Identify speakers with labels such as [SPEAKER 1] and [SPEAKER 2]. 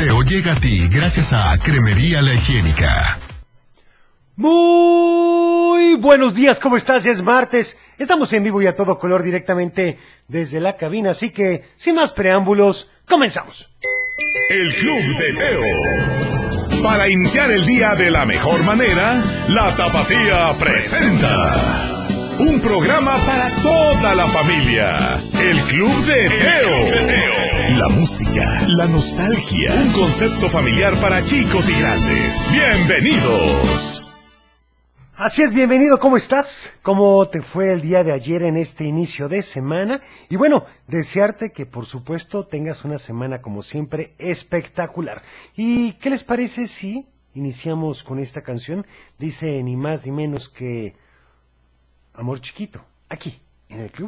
[SPEAKER 1] Teo llega a ti gracias a Cremería La Higiénica.
[SPEAKER 2] Muy buenos días, ¿cómo estás? Ya es martes. Estamos en vivo y a todo color directamente desde la cabina, así que, sin más preámbulos, comenzamos.
[SPEAKER 3] El Club de Teo. Para iniciar el día de la mejor manera, la Tapatía presenta. Un programa para toda la familia. El Club de Teo. Música, la nostalgia. Un concepto familiar para chicos y grandes. Bienvenidos.
[SPEAKER 2] Así es, bienvenido, ¿cómo estás? ¿Cómo te fue el día de ayer en este inicio de semana? Y bueno, desearte que por supuesto tengas una semana como siempre espectacular. ¿Y qué les parece si iniciamos con esta canción? Dice ni más ni menos que Amor Chiquito, aquí, en el club